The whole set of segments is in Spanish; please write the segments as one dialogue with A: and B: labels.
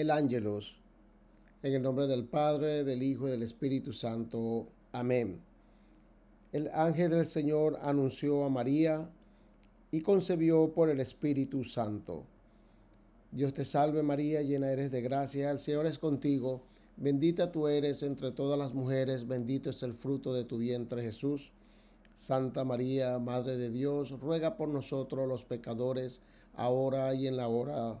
A: el ángelos. En el nombre del Padre, del Hijo y del Espíritu Santo. Amén. El ángel del Señor anunció a María y concebió por el Espíritu Santo. Dios te salve María, llena eres de gracia, el Señor es contigo, bendita tú eres entre todas las mujeres, bendito es el fruto de tu vientre Jesús. Santa María, Madre de Dios, ruega por nosotros los pecadores, ahora y en la hora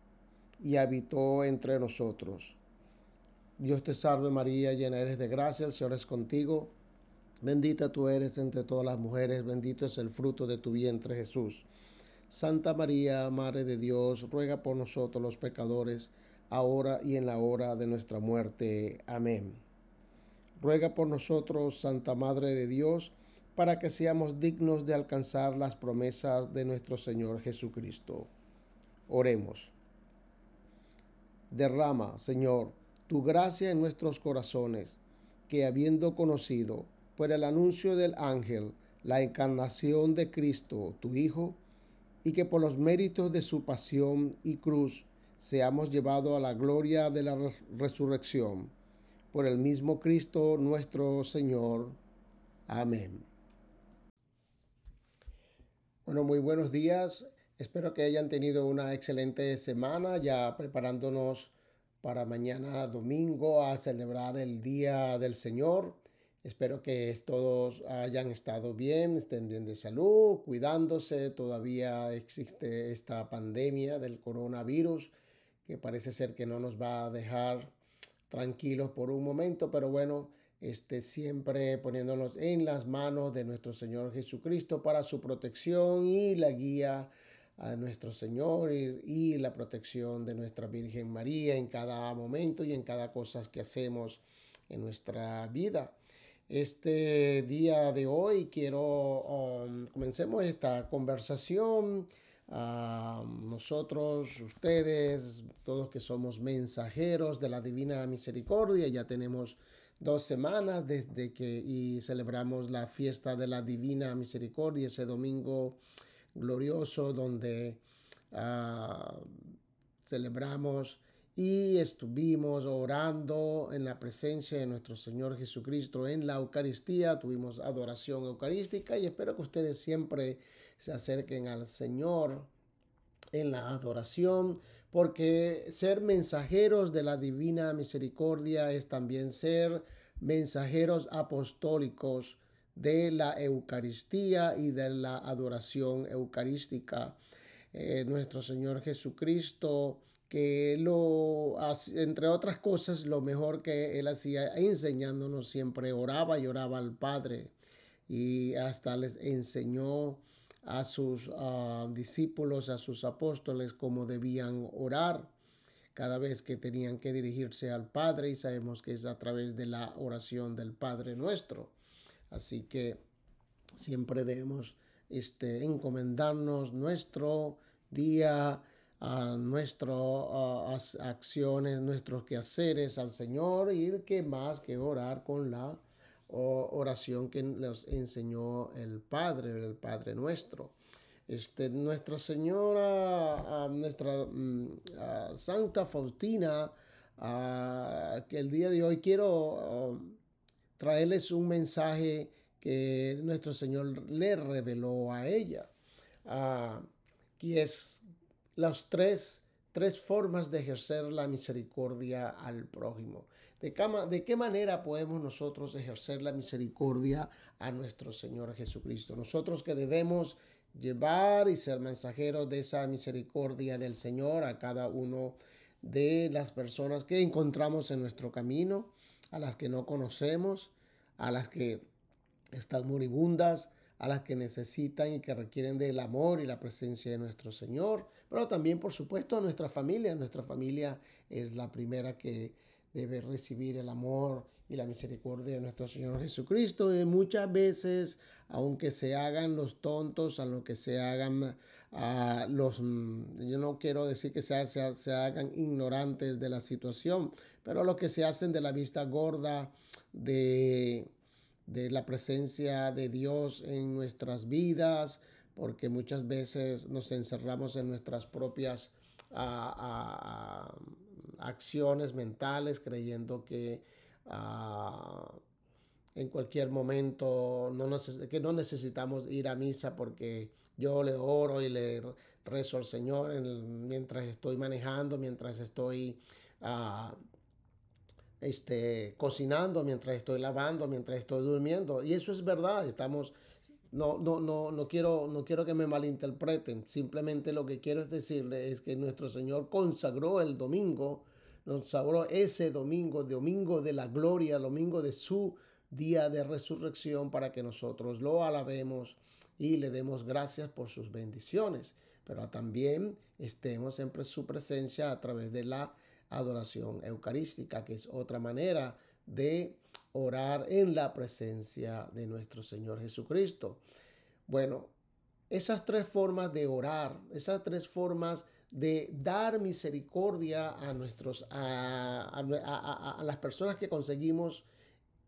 A: y habitó entre nosotros. Dios te salve María, llena eres de gracia, el Señor es contigo. Bendita tú eres entre todas las mujeres, bendito es el fruto de tu vientre Jesús. Santa María, Madre de Dios, ruega por nosotros los pecadores, ahora y en la hora de nuestra muerte. Amén. Ruega por nosotros, Santa Madre de Dios, para que seamos dignos de alcanzar las promesas de nuestro Señor Jesucristo. Oremos. Derrama, Señor, tu gracia en nuestros corazones, que habiendo conocido por el anuncio del ángel la encarnación de Cristo, tu Hijo, y que por los méritos de su pasión y cruz seamos llevados a la gloria de la resurrección. Por el mismo Cristo nuestro Señor. Amén. Bueno, muy buenos días. Espero que hayan tenido una excelente semana ya preparándonos para mañana domingo a celebrar el Día del Señor. Espero que todos hayan estado bien, estén bien de salud, cuidándose. Todavía existe esta pandemia del coronavirus que parece ser que no nos va a dejar tranquilos por un momento, pero bueno, este, siempre poniéndonos en las manos de nuestro Señor Jesucristo para su protección y la guía a nuestro Señor y, la protección de nuestra Virgen María en cada momento y en cada cosa que hacemos en nuestra vida. Este día de hoy quiero, um, comencemos esta conversación. a nosotros, ustedes, todos que somos mensajeros de la Divina Misericordia, ya tenemos dos semanas desde que y celebramos la fiesta de la Divina Misericordia ese domingo glorioso donde ah, celebramos y estuvimos orando en la presencia de nuestro Señor Jesucristo en la Eucaristía, tuvimos adoración eucarística y espero que ustedes siempre se acerquen al Señor en la adoración, porque ser mensajeros de la divina misericordia es también ser mensajeros apostólicos de la Eucaristía y de la adoración eucarística. Eh, nuestro Señor Jesucristo, que lo, entre otras cosas, lo mejor que él hacía enseñándonos siempre, oraba y oraba al Padre y hasta les enseñó a sus ah, discípulos, a sus apóstoles, cómo debían orar cada vez que tenían que dirigirse al Padre y sabemos que es a través de la oración del Padre nuestro. Así que siempre debemos este, encomendarnos nuestro día, nuestras acciones, nuestros quehaceres al Señor y que más que orar con la oración que nos enseñó el Padre, el Padre nuestro. Este, Nuestra Señora, nuestra mm, Santa Faustina, que el día de hoy quiero traerles un mensaje que nuestro Señor le reveló a ella, que es las tres, tres formas de ejercer la misericordia al prójimo. ¿De ¿De qué manera podemos nosotros ejercer la misericordia a nuestro Señor Jesucristo? Nosotros que debemos llevar y ser mensajeros de esa misericordia del Señor a cada uno de las personas que encontramos en nuestro camino, a las que no conocemos, a las que están moribundas, a las que necesitan y que requieren del amor y la presencia de nuestro Señor, pero también, por supuesto, a nuestra familia. Nuestra familia es la primera que debe recibir el amor y la misericordia de nuestro Señor Jesucristo. Y muchas veces, aunque se hagan los tontos, a lo que se hagan a los, mm, yo no quiero decir que se, se, se hagan ignorantes de la situación, pero lo que se hacen de la vista gorda, de, de la presencia de Dios en nuestras vidas, porque muchas veces nos encerramos en nuestras propias acciones mentales creyendo que ah, en cualquier momento no que no necesitamos ir a misa porque yo le oro y le rezo al Señor mientras estoy manejando, mientras estoy ah, este, cocinando, mientras estoy lavando, mientras estoy durmiendo. Y eso es verdad, estamos no, no, no, no quiero, no quiero que me malinterpreten. Simplemente lo que quiero es decirle es que nuestro Señor consagró el domingo, nos consagró ese domingo, domingo de la gloria, domingo de su día de resurrección para que nosotros lo alabemos y le demos gracias por sus bendiciones, pero también estemos en su presencia a través de la adoración eucarística, que es otra manera de orar en la presencia de nuestro Señor Jesucristo. Bueno, esas tres formas de orar, esas tres formas de dar misericordia a nuestros a, las personas que conseguimos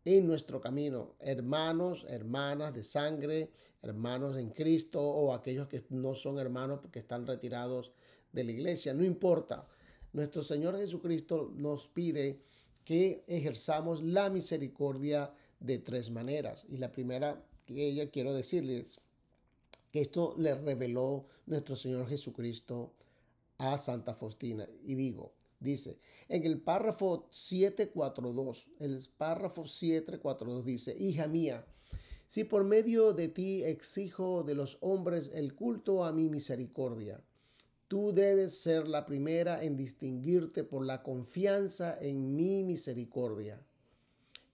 A: en nuestro camino, hermanos, hermanas de sangre, hermanos en Cristo o aquellos que no son hermanos porque están retirados de la iglesia, no importa. Nuestro Señor Jesucristo nos pide que ejerzamos la misericordia de tres maneras. Y la primera que ella quiero decirles que esto le reveló nuestro Señor Jesucristo a Santa Faustina. Y digo, dice, en el párrafo 742, el párrafo 742 dice, hija mía, si por medio de ti exijo de los hombres el culto a mi misericordia, Tú debes ser la primera en distinguirte por la confianza en mi misericordia.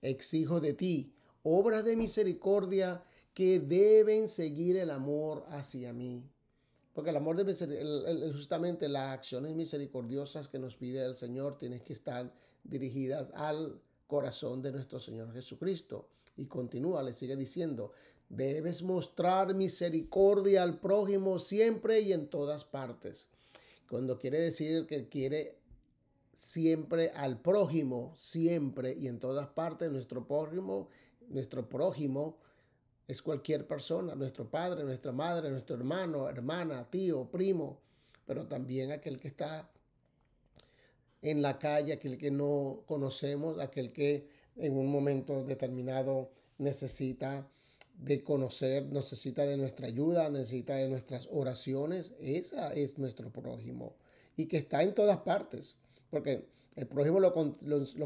A: Exijo de ti obras de misericordia que deben seguir el amor hacia mí. Porque el amor de justamente las acciones misericordiosas que nos pide el Señor tienen que estar dirigidas al corazón de nuestro Señor Jesucristo. Y continúa, le sigue diciendo, Debes mostrar misericordia al prójimo siempre y en todas partes. Cuando quiere decir que quiere siempre al prójimo, siempre y en todas partes, nuestro prójimo, nuestro prójimo es cualquier persona, nuestro padre, nuestra madre, nuestro hermano, hermana, tío, primo, pero también aquel que está en la calle, aquel que no conocemos, aquel que en un momento determinado necesita de conocer, necesita de nuestra ayuda, necesita de nuestras oraciones. Esa es nuestro prójimo y que está en todas partes, porque el prójimo lo,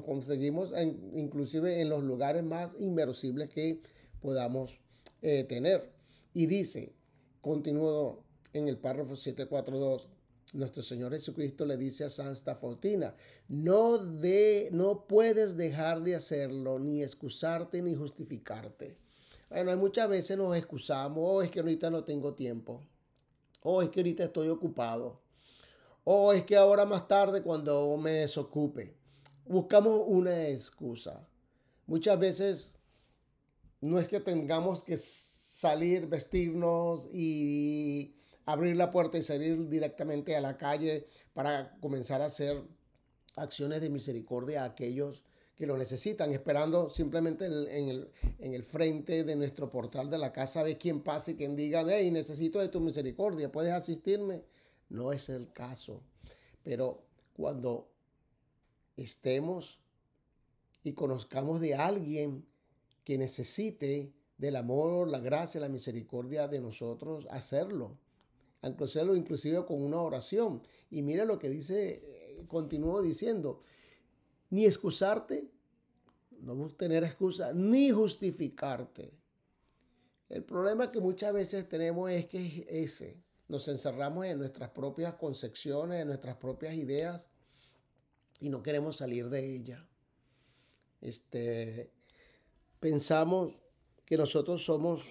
A: conseguimos inclusive en los lugares más inmersibles que podamos eh, tener. Y dice, continuó en el párrafo 742, nuestro Señor Jesucristo le dice a Santa Faustina, no, de, no puedes dejar de hacerlo, ni excusarte, ni justificarte. Bueno, muchas veces nos excusamos, oh, es que ahorita no tengo tiempo, oh, es que ahorita estoy ocupado, oh, es que ahora más tarde cuando me desocupe. Buscamos una excusa. Muchas veces no es que tengamos que salir, vestirnos y abrir la puerta y salir directamente a la calle para comenzar a hacer acciones de misericordia a aquellos que lo necesitan, esperando simplemente en el, en el frente de nuestro portal de la casa de quien pase y quien diga, hey, necesito de tu misericordia, ¿puedes asistirme? No es el caso. Pero cuando estemos y conozcamos de alguien que necesite del amor, la gracia, la misericordia de nosotros, hacerlo. Hacerlo inclusive con una oración. Y mira lo que dice, eh, continúo diciendo, ni excusarte, no tener excusa, ni justificarte. El problema que muchas veces tenemos es que es ese. Nos encerramos en nuestras propias concepciones, en nuestras propias ideas y no queremos salir de ella. Este, pensamos que nosotros somos,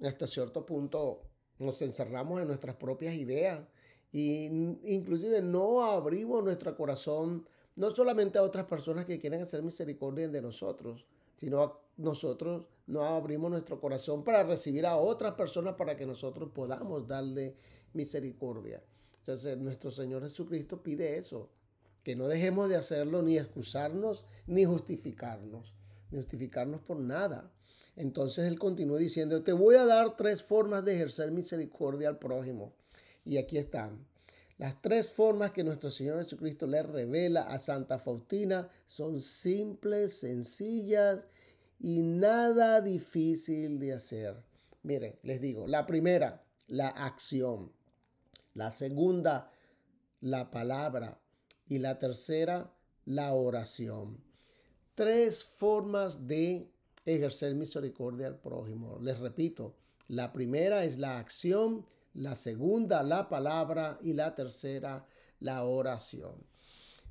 A: hasta cierto punto, nos encerramos en nuestras propias ideas Y inclusive no abrimos nuestro corazón no solamente a otras personas que quieren hacer misericordia de nosotros, sino a nosotros no abrimos nuestro corazón para recibir a otras personas para que nosotros podamos darle misericordia. Entonces nuestro Señor Jesucristo pide eso, que no dejemos de hacerlo ni excusarnos ni justificarnos, justificarnos por nada. Entonces él continúa diciendo, te voy a dar tres formas de ejercer misericordia al prójimo. Y aquí están. Las tres formas que nuestro Señor Jesucristo le revela a Santa Faustina son simples, sencillas y nada difícil de hacer. Mire, les digo, la primera, la acción. La segunda, la palabra. Y la tercera, la oración. Tres formas de ejercer misericordia al prójimo. Les repito, la primera es la acción, la segunda la palabra y la tercera la oración.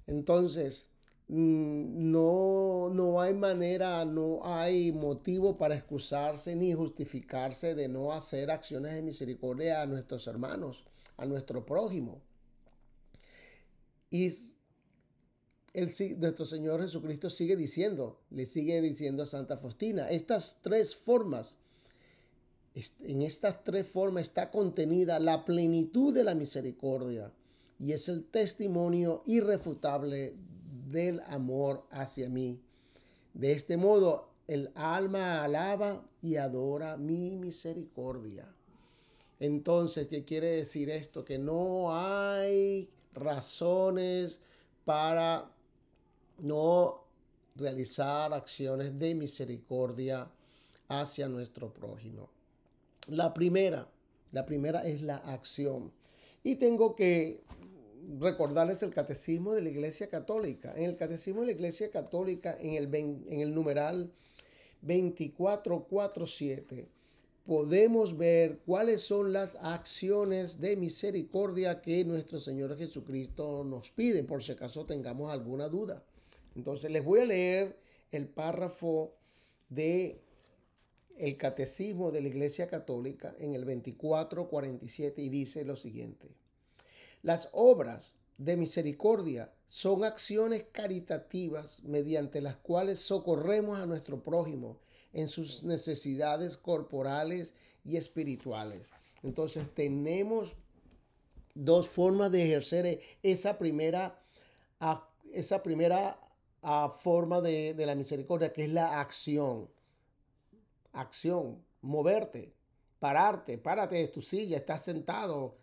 A: Entonces, mm, no, no hay manera, no hay motivo para excusarse ni justificarse de no hacer acciones de misericordia a nuestros hermanos, a nuestro prójimo. Y el, nuestro Señor Jesucristo sigue diciendo, le sigue diciendo a Santa Faustina, estas tres formas en estas tres formas está contenida la plenitud de la misericordia y es el testimonio irrefutable del amor hacia mí. De este modo, el alma alaba y adora mi misericordia. Entonces, ¿qué quiere decir esto? Que no hay razones para no realizar acciones de misericordia hacia nuestro prójimo. La primera, la primera es la acción. Y tengo que recordarles el catecismo de la Iglesia Católica. En el catecismo de la Iglesia Católica, en el, en el numeral 2447, podemos ver cuáles son las acciones de misericordia que nuestro Señor Jesucristo nos pide, por si acaso tengamos alguna duda. Entonces les voy a leer el párrafo de el Catecismo de la Iglesia Católica en el 2447 y dice lo siguiente. Las obras de misericordia son acciones caritativas mediante las cuales socorremos a nuestro prójimo en sus necesidades corporales y espirituales. Entonces tenemos dos formas de ejercer esa primera, esa primera forma de, de la misericordia, que es la acción acción, moverte, pararte, párate de tu silla, estás sentado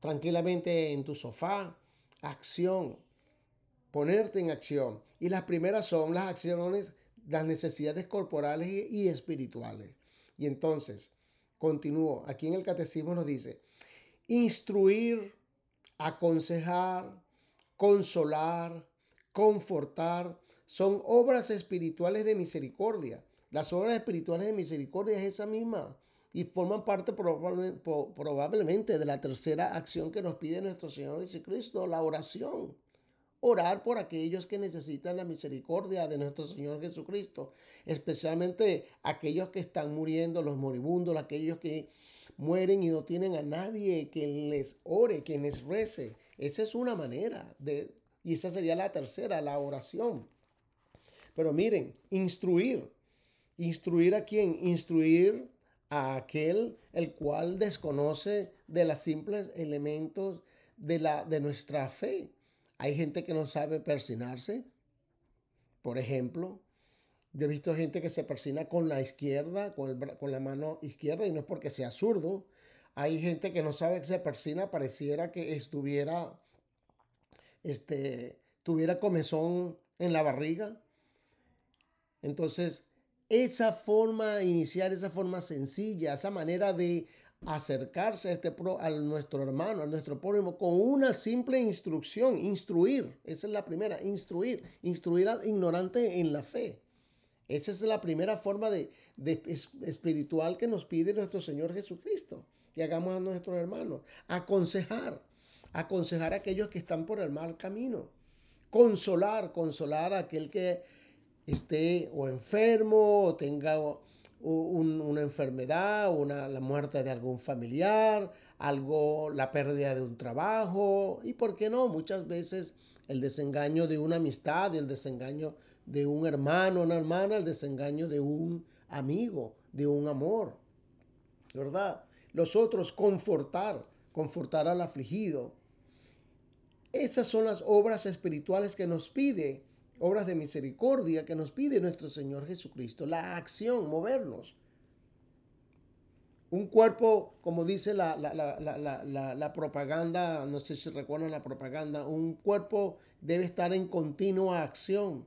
A: tranquilamente en tu sofá, acción, ponerte en acción. Y las primeras son las acciones, las necesidades corporales y espirituales. Y entonces, continúo, aquí en el catecismo nos dice, instruir, aconsejar, consolar, confortar, son obras espirituales de misericordia las obras espirituales de misericordia es esa misma y forman parte probablemente de la tercera acción que nos pide nuestro Señor Jesucristo, la oración. Orar por aquellos que necesitan la misericordia de nuestro Señor Jesucristo, especialmente aquellos que están muriendo, los moribundos, aquellos que mueren y no tienen a nadie que les ore, que les rece. Esa es una manera de, y esa sería la tercera, la oración. Pero miren, instruir. ¿Instruir a quién? Instruir a aquel el cual desconoce de los simples elementos de, la, de nuestra fe. Hay gente que no sabe persinarse. Por ejemplo, yo he visto gente que se persina con la izquierda, con, con la mano izquierda, y no es porque sea zurdo. Hay gente que no sabe que se persina, pareciera que estuviera, este, tuviera comezón en la barriga. Entonces, esa forma inicial, esa forma sencilla, esa manera de acercarse a, este pro, a nuestro hermano, a nuestro prójimo, con una simple instrucción, instruir. Esa es la primera, instruir, instruir al ignorante en la fe. Esa es la primera forma de, de espiritual que nos pide nuestro Señor Jesucristo, que hagamos a nuestros hermanos. Aconsejar, aconsejar a aquellos que están por el mal camino. Consolar, consolar a aquel que esté o enfermo o tenga una enfermedad una, la muerte de algún familiar, algo, la pérdida de un trabajo y, ¿por qué no? Muchas veces el desengaño de una amistad, el desengaño de un hermano, una hermana, el desengaño de un amigo, de un amor, ¿verdad? Los otros, confortar, confortar al afligido. Esas son las obras espirituales que nos pide, obras de misericordia que nos pide nuestro Señor Jesucristo, la acción, movernos. Un cuerpo, como dice la, la, propaganda, no sé si recuerdan la propaganda, un cuerpo debe estar en continua acción,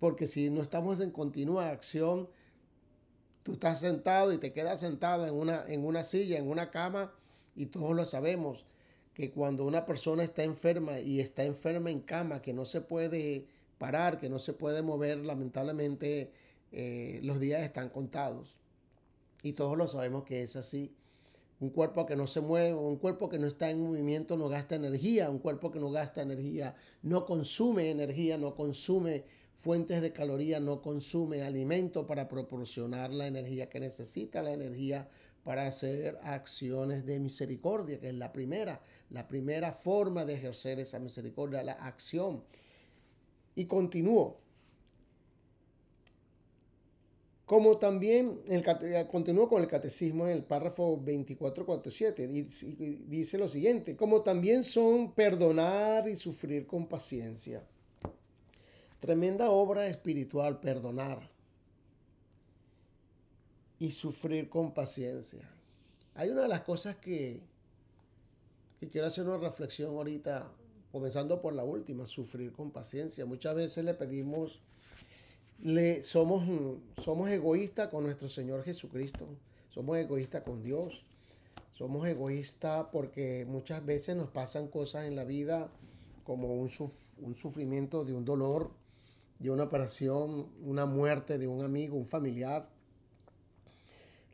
A: porque si no estamos en continua acción, tú estás sentado y te quedas sentado en una, en una silla, en una cama, y todos lo sabemos, que cuando una persona está enferma y está enferma en cama, que no se puede parar, que no se puede mover, lamentablemente eh, los días están contados. Y todos lo sabemos que es así. Un cuerpo que no se mueve, un cuerpo que no está en movimiento no gasta energía, un cuerpo que no gasta energía no consume energía, no consume fuentes de caloría, no consume alimento para proporcionar la energía que necesita, la energía para hacer acciones de misericordia, que es la primera, la primera forma de ejercer esa misericordia, la acción. Y continúo. Como también el, eh, continúo con el catecismo en el párrafo 2447, dice, dice lo siguiente, como también son perdonar y sufrir con paciencia. Tremenda obra espiritual, perdonar y sufrir con paciencia. Hay una de las cosas que, que quiero hacer una reflexión ahorita, comenzando por la última, sufrir con paciencia. Muchas veces le pedimos le, somos, somos egoístas con nuestro Señor Jesucristo, somos egoístas con Dios, somos egoístas porque muchas veces nos pasan cosas en la vida como un, un sufrimiento de un dolor, de una operación, una muerte de un amigo, un familiar,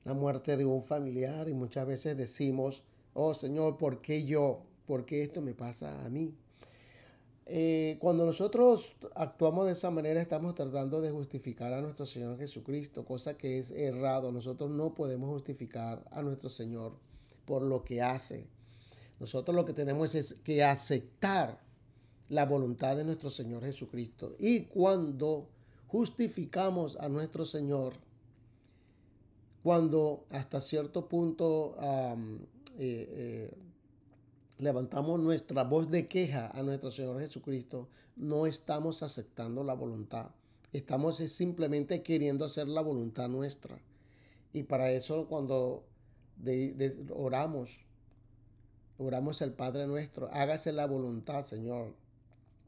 A: la muerte de un familiar y muchas veces decimos, oh Señor, ¿por qué yo? ¿Por qué esto me pasa a mí? Eh, cuando nosotros actuamos de esa manera, estamos tratando de justificar a nuestro Señor Jesucristo, cosa que es errado. Nosotros no podemos justificar a nuestro Señor por lo que hace. Nosotros lo que tenemos es que aceptar la voluntad de nuestro Señor Jesucristo. Y cuando justificamos a nuestro Señor, cuando hasta cierto punto eh, eh, levantamos nuestra voz de queja a nuestro Señor Jesucristo, no estamos aceptando la voluntad. Estamos simplemente queriendo hacer la voluntad nuestra. Y para eso cuando oramos, oramos al Padre nuestro, hágase la voluntad, Señor.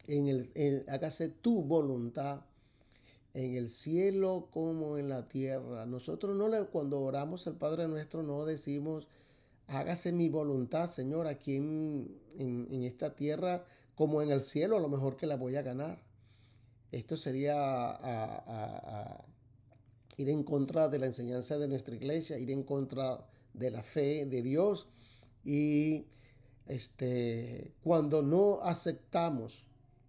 A: En el, hágase tu voluntad en el cielo como en la tierra. Nosotros no le, cuando oramos al Padre nuestro no decimos, hágase mi voluntad, Señor, aquí en, esta tierra como en el cielo, a lo mejor que la voy a ganar. Esto sería ir en contra de la enseñanza de nuestra iglesia, ir en contra de la fe de Dios. Y este, cuando no aceptamos,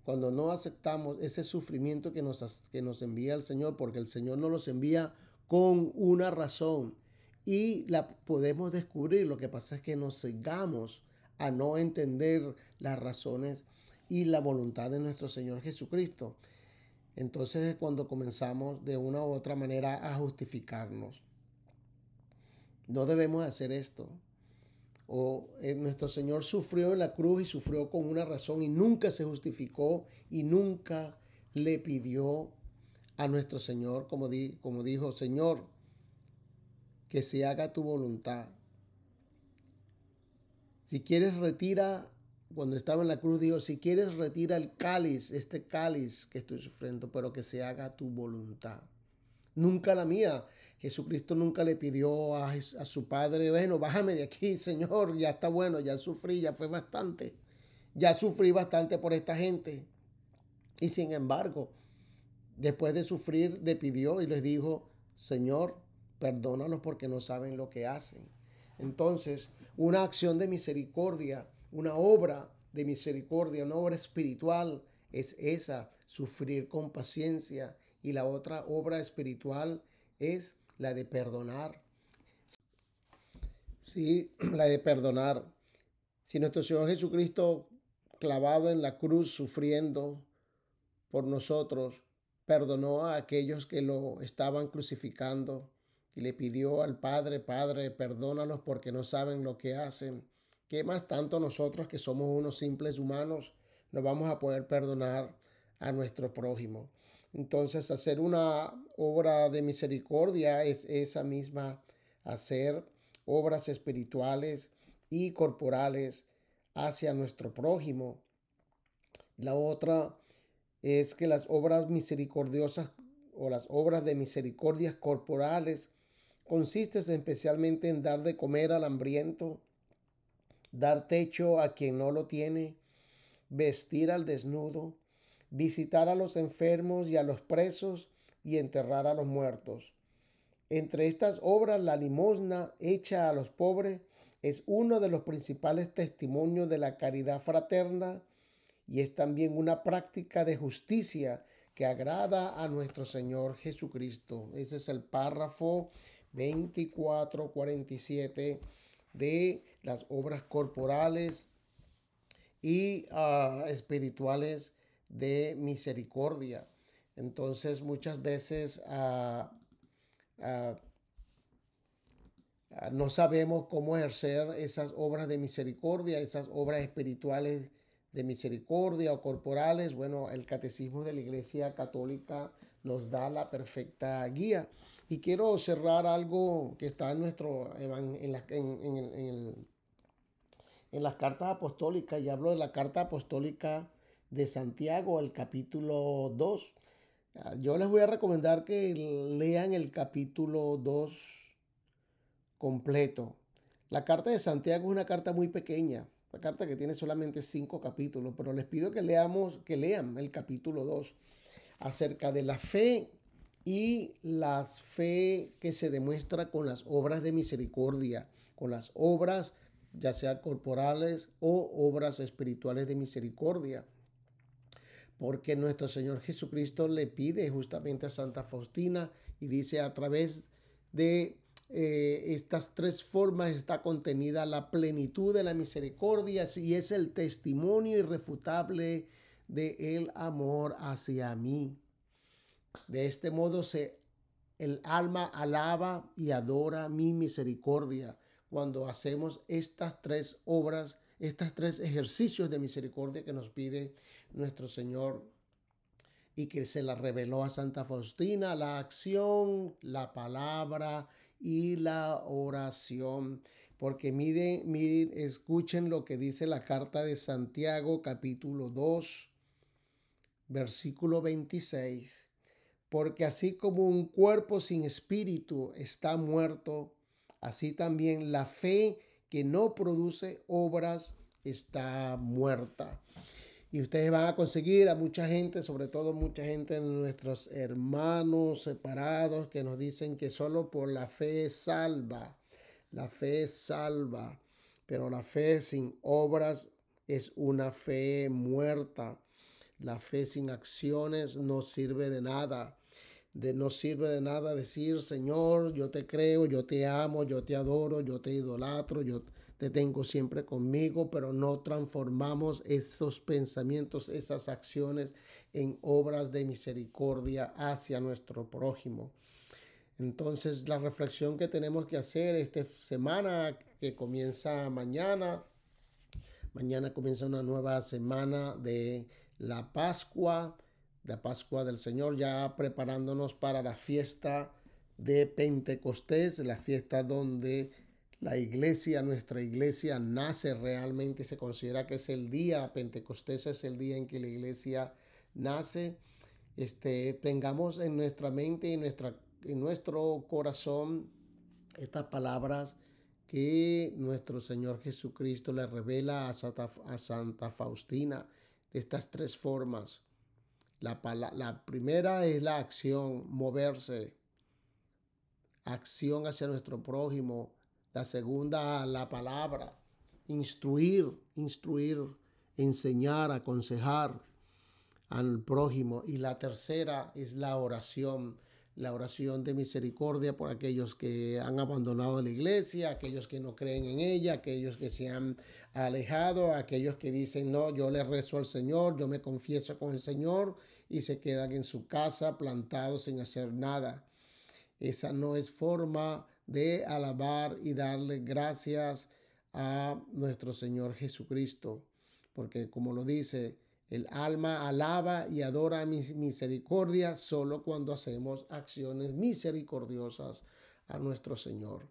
A: cuando no aceptamos ese sufrimiento que nos, que nos envía el Señor, porque el Señor nos los envía con una razón y la podemos descubrir. Lo que pasa es que nos cegamos a no entender las razones y la voluntad de nuestro Señor Jesucristo. Entonces es cuando comenzamos de una u otra manera a justificarnos. No debemos hacer esto. O eh, nuestro Señor sufrió en la cruz y sufrió con una razón y nunca se justificó y nunca le pidió a nuestro Señor, como, di, como dijo, Señor, que se haga tu voluntad. Si quieres retira, cuando estaba en la cruz dijo, si quieres retira el cáliz, este cáliz que estoy sufriendo, pero que se haga tu voluntad. Nunca la mía. Jesucristo nunca le pidió a, su Padre, bueno, bájame de aquí, Señor, ya está bueno, ya sufrí, ya fue bastante. Ya sufrí bastante por esta gente. Y sin embargo, después de sufrir, le pidió y les dijo, Señor, perdónalos porque no saben lo que hacen. Entonces, una acción de misericordia, una obra de misericordia, una obra espiritual es esa, sufrir con paciencia. Y la otra obra espiritual es la de perdonar. Sí, la de perdonar. Si nuestro Señor Jesucristo clavado en la cruz sufriendo por nosotros, perdonó a aquellos que lo estaban crucificando y le pidió al Padre, Padre, perdónalos porque no saben lo que hacen. ¿Qué más tanto nosotros que somos unos simples humanos no vamos a poder perdonar a nuestro prójimo? Entonces, hacer una obra de misericordia es esa misma, hacer obras espirituales y corporales hacia nuestro prójimo. La otra es que las obras misericordiosas o las obras de misericordias corporales consisten especialmente en dar de comer al hambriento, dar techo a quien no lo tiene, vestir al desnudo, visitar a los enfermos y a los presos y enterrar a los muertos. Entre estas obras, la limosna hecha a los pobres es uno de los principales testimonios de la caridad fraterna y es también una práctica de justicia que agrada a nuestro Señor Jesucristo. Ese es el párrafo 24-47 de las obras corporales y ah, espirituales de misericordia. Entonces muchas veces ah, ah, no sabemos cómo ejercer esas obras de misericordia, esas obras espirituales de misericordia o corporales. Bueno, el catecismo de la Iglesia Católica nos da la perfecta guía. Y quiero cerrar algo que está en nuestro en, en las cartas apostólicas, y hablo de la carta apostólica de Santiago, el capítulo 2. Ah, yo les voy a recomendar que lean el capítulo 2 completo. La carta de Santiago es una carta muy pequeña, una carta que tiene solamente cinco capítulos, pero les pido que leamos, que lean el capítulo 2 acerca de la fe y la fe que se demuestra con las obras de misericordia, con las obras ya sea corporales o obras espirituales de misericordia. Porque nuestro Señor Jesucristo le pide justamente a Santa Faustina y dice a través de eh, estas tres formas está contenida la plenitud de la misericordia y es el testimonio irrefutable de el amor hacia mí. De este modo se el alma alaba y adora mi misericordia cuando hacemos estas tres obras, estos tres ejercicios de misericordia que nos pide nuestro Señor y que se la reveló a Santa Faustina, la acción, la palabra y la oración. Porque miren, miren, escuchen lo que dice la carta de Santiago capítulo 2, versículo 26. Porque así como un cuerpo sin espíritu está muerto, así también la fe que no produce obras está muerta. Y ustedes van a conseguir a mucha gente, sobre todo mucha gente de nuestros hermanos separados, que nos dicen que solo por la fe salva. La fe salva, pero la fe sin obras es una fe muerta. La fe sin acciones no sirve de nada de no sirve de nada decir, Señor, yo te creo, yo te amo, yo te adoro, yo te idolatro, yo te tengo siempre conmigo, pero no transformamos esos pensamientos, esas acciones en obras de misericordia hacia nuestro prójimo. Entonces la reflexión que tenemos que hacer esta semana, que comienza mañana, mañana comienza una nueva semana de la Pascua, la Pascua del Señor, ya preparándonos para la fiesta de Pentecostés, la fiesta donde la iglesia, nuestra iglesia nace realmente, se considera que es el día, Pentecostés es el día en que la iglesia nace. Este, tengamos en nuestra mente y nuestra, en nuestro corazón estas palabras que nuestro Señor Jesucristo le revela a Santa, a Santa Faustina de estas tres formas. La, la primera es la acción, moverse, acción hacia nuestro prójimo. La segunda, la palabra, instruir, instruir, enseñar, aconsejar al prójimo. Y la tercera es la oración, la oración de misericordia por aquellos que han abandonado la iglesia, aquellos que no creen en ella, aquellos que se han alejado, aquellos que dicen, no, yo le rezo al Señor, yo me confieso con el Señor y se quedan en su casa plantados sin hacer nada. Esa no es forma de alabar y darle gracias a nuestro Señor Jesucristo, porque como lo dice, el alma alaba y adora mi misericordia solo cuando hacemos acciones misericordiosas a nuestro Señor.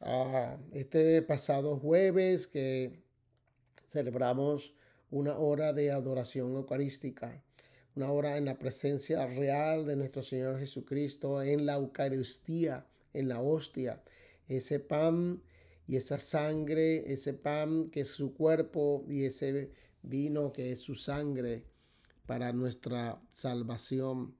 A: Ah, este pasado jueves que celebramos una hora de adoración eucarística, una hora en la presencia real de nuestro Señor Jesucristo, en la Eucaristía, en la hostia, ese pan y esa sangre, ese pan que es su cuerpo y ese vino que es su sangre para nuestra salvación.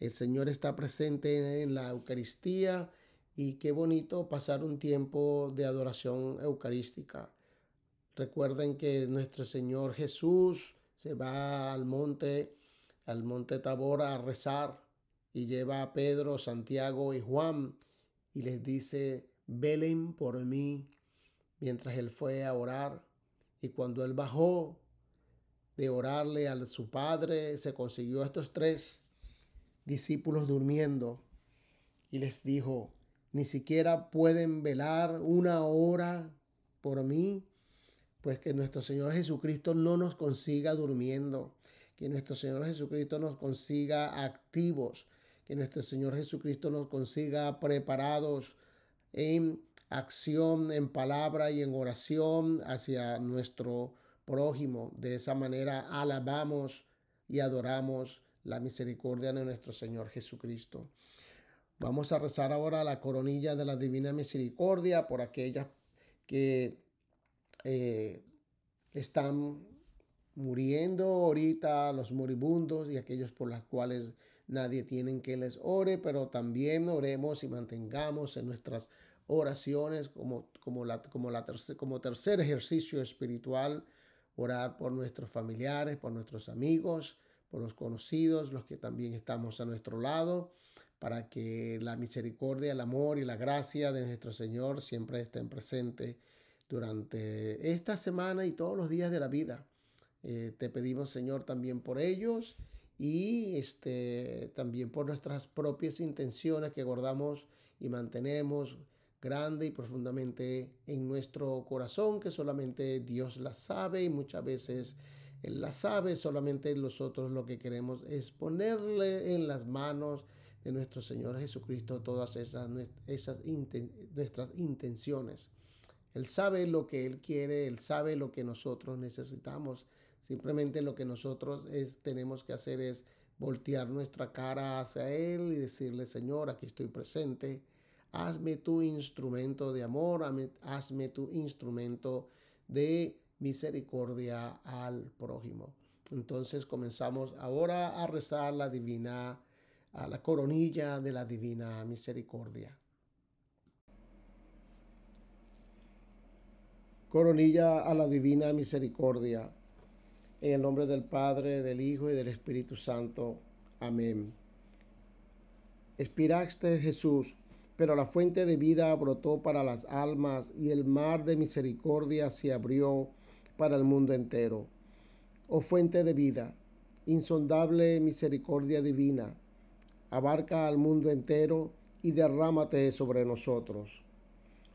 A: El Señor está presente en la Eucaristía y qué bonito pasar un tiempo de adoración eucarística. Recuerden que nuestro Señor Jesús se va al monte, al monte Tabor a rezar y lleva a Pedro, Santiago y Juan y les dice, velen por mí mientras él fue a orar. Y cuando él bajó de orarle a su padre, se consiguió a estos tres discípulos durmiendo y les dijo, ni siquiera pueden velar una hora por mí, pues que nuestro Señor Jesucristo no nos consiga durmiendo, que nuestro Señor Jesucristo nos consiga activos, que nuestro Señor Jesucristo nos consiga preparados en acción, en palabra y en oración hacia nuestro prójimo. De esa manera alabamos y adoramos la misericordia de nuestro Señor Jesucristo. Vamos a rezar ahora la coronilla de la Divina Misericordia por aquellas que eh, están muriendo ahorita, los moribundos y aquellos por los cuales nadie tiene que les ore, pero también oremos y mantengamos en nuestras oraciones como, como, la, como, la como tercer ejercicio espiritual orar por nuestros familiares, por nuestros amigos, por los conocidos, los que también estamos a nuestro lado, para que la misericordia, el amor y la gracia de nuestro Señor siempre estén presentes durante esta semana y todos los días de la vida. Eh, te pedimos, Señor, también por ellos y este, también por nuestras propias intenciones que guardamos y mantenemos grande y profundamente en nuestro corazón, que solamente Dios la sabe y muchas veces Él la sabe, solamente nosotros lo que queremos es ponerle en las manos de nuestro Señor Jesucristo todas esas, esas nuestras intenciones. Él sabe lo que Él quiere, Él sabe lo que nosotros necesitamos. Simplemente lo que nosotros es, tenemos que hacer es voltear nuestra cara hacia Él y decirle, Señor, aquí estoy presente hazme tu instrumento de amor, hazme tu instrumento de misericordia al prójimo. Entonces comenzamos ahora a rezar la divina, a la coronilla de la divina misericordia. Coronilla a la divina misericordia. En el nombre del Padre, del Hijo y del Espíritu Santo. Amén. Espiraste Jesús pero la fuente de vida brotó para las almas y el mar de misericordia se abrió para el mundo entero. Oh fuente de vida, insondable misericordia divina, abarca al mundo entero y derrámate sobre nosotros.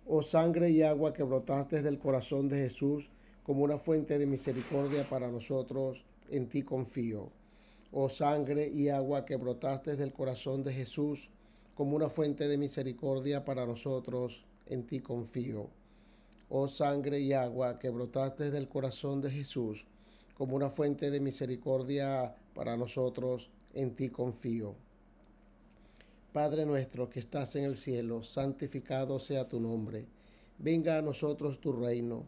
A: Oh sangre y agua que brotaste del corazón de Jesús como una fuente de misericordia para nosotros, en ti confío. Oh sangre y agua que brotaste del corazón de Jesús, como una fuente de misericordia para nosotros, en ti confío. Oh sangre y agua que brotaste del corazón de Jesús, como una fuente de misericordia para nosotros, en ti confío. Padre nuestro que estás en el cielo, santificado sea tu nombre. Venga a nosotros tu reino.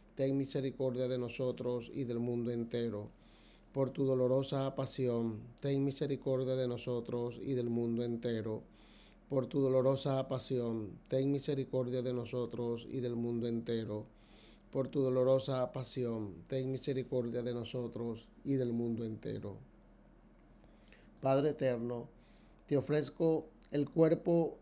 A: ten misericordia de nosotros y del mundo entero. Por tu dolorosa pasión, ten misericordia de nosotros y del mundo entero. Por tu dolorosa pasión, ten misericordia de nosotros y del mundo entero. Por tu dolorosa pasión, ten misericordia de nosotros y del mundo entero. Padre eterno, te ofrezco el cuerpo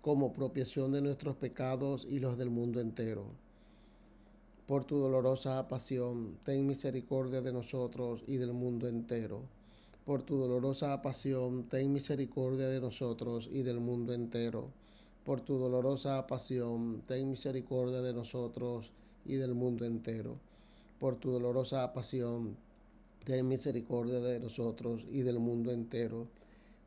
A: como propiación de nuestros pecados y los del mundo entero. Por tu dolorosa pasión, ten misericordia de nosotros y del mundo entero por tu dolorosa pasión, ten misericordia de nosotros y del mundo entero. Por tu dolorosa pasión, ten misericordia de nosotros y del mundo entero. Por tu dolorosa pasión, ten misericordia de nosotros y del mundo entero.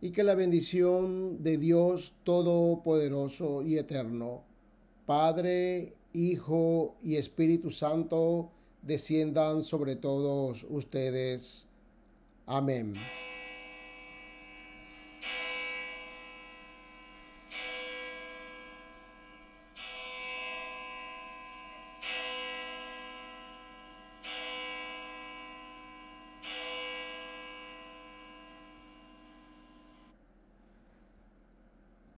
A: Y que la bendición de Dios Todopoderoso y Eterno, Padre, Hijo y Espíritu Santo desciendan sobre todos ustedes. Amén.